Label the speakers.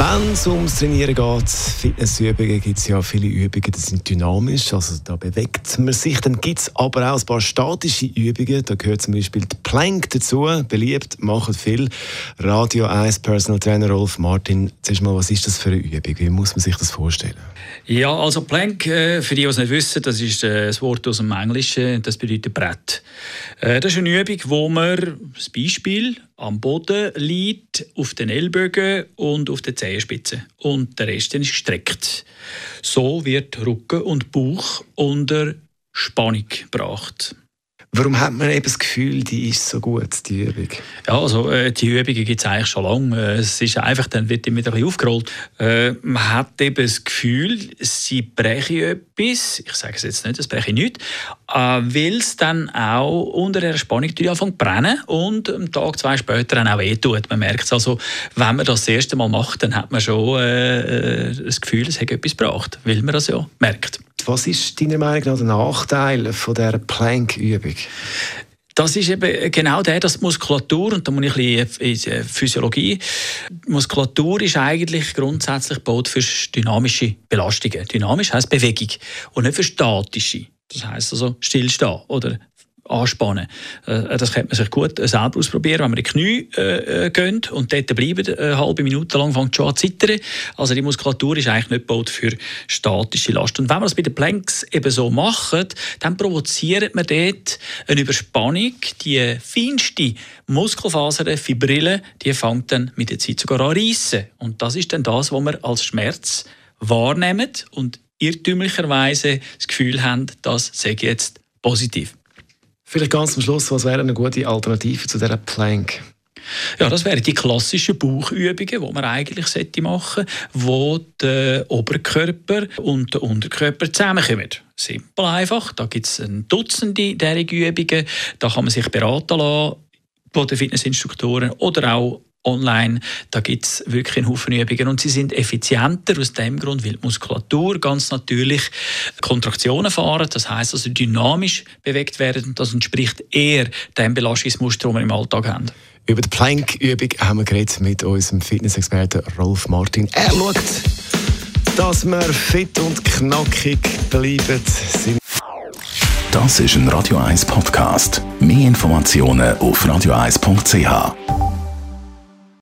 Speaker 1: Wenn es ums Trainieren geht, Fitnessübungen, gibt es ja viele Übungen, die sind dynamisch, also da bewegt man sich. Dann gibt es aber auch ein paar statische Übungen, da gehört zum Beispiel die Plank dazu, beliebt, machen viel. Radio 1 Personal Trainer Rolf Martin, zuerst mal, was ist das für eine Übung? Wie muss man sich das vorstellen?
Speaker 2: Ja, also Plank, äh, für die, die es nicht wissen, das ist äh, das Wort aus dem Englischen, das bedeutet Brett. Äh, das ist eine Übung, wo man, das Beispiel, am Boden liegt, auf den Ellbogen und auf den Zehenspitzen. Und der Rest ist gestreckt. So wird Rücken und Bauch unter Spannung gebracht.
Speaker 1: Warum hat man eben das Gefühl, die ist so gut, die Übung?
Speaker 2: Ja, also äh, die Übungen gibt es eigentlich schon lange. Äh, es ist einfach, dann wird immer ein aufgerollt. Äh, man hat eben das Gefühl, sie brechen etwas. Ich sage es jetzt nicht, es breche nicht, äh, weil es dann auch unter der Spannung anfängt zu brennen und am Tag, zwei später dann auch wehtut. Man merkt es also, wenn man das das erste Mal macht, dann hat man schon äh, äh das Gefühl, es hat etwas gebracht, weil man das ja merkt.
Speaker 1: Was ist deiner Meinung nach der Nachteil von der Plank-Übung?
Speaker 2: Das ist eben genau der, dass die Muskulatur, und da muss ich ein bisschen in Physiologie, die Muskulatur ist eigentlich grundsätzlich gebaut für dynamische Belastungen. Dynamisch heisst Bewegung und nicht für statische. Das heisst also stillstehen oder anspannen. Äh, das könnte man sich gut äh, selber ausprobieren, wenn man in die Knie äh, äh geht und dort bleiben, eine halbe Minute lang fängt schon an zu zittern. Also die Muskulatur ist eigentlich nicht gebaut für statische Last. Und wenn man das bei den Planks eben so macht, dann provoziert man dort eine Überspannung. Die feinste Muskelfaser, die Fibrille, die fängt dann mit der Zeit sogar an reissen. Und das ist dann das, was man als Schmerz wahrnehmen und irrtümlicherweise das Gefühl haben, das sei jetzt positiv.
Speaker 1: Vielleicht ganz zum Schluss, was wäre eine gute Alternative zu dieser Plank?
Speaker 2: Ja, das wären die klassischen Bauchübungen, die man eigentlich machen sollte, wo der Oberkörper und der Unterkörper zusammenkommen. Simpel einfach. Da gibt es ein Dutzend dieser Übungen. Da kann man sich beraten lassen von den Fitnessinstruktoren oder auch online. Da gibt es wirklich einen Haufen Übungen und sie sind effizienter aus dem Grund, weil die Muskulatur ganz natürlich Kontraktionen fahren, das heißt also dynamisch bewegt werden und das entspricht eher dem Belastungsmuster, das wir im Alltag haben.
Speaker 1: Über die Plank-Übung haben wir geredet mit unserem Fitnessexperten Rolf Martin. Er schaut, dass wir fit und knackig bleiben.
Speaker 3: Das ist ein Radio 1 Podcast. Mehr Informationen auf radio1.ch.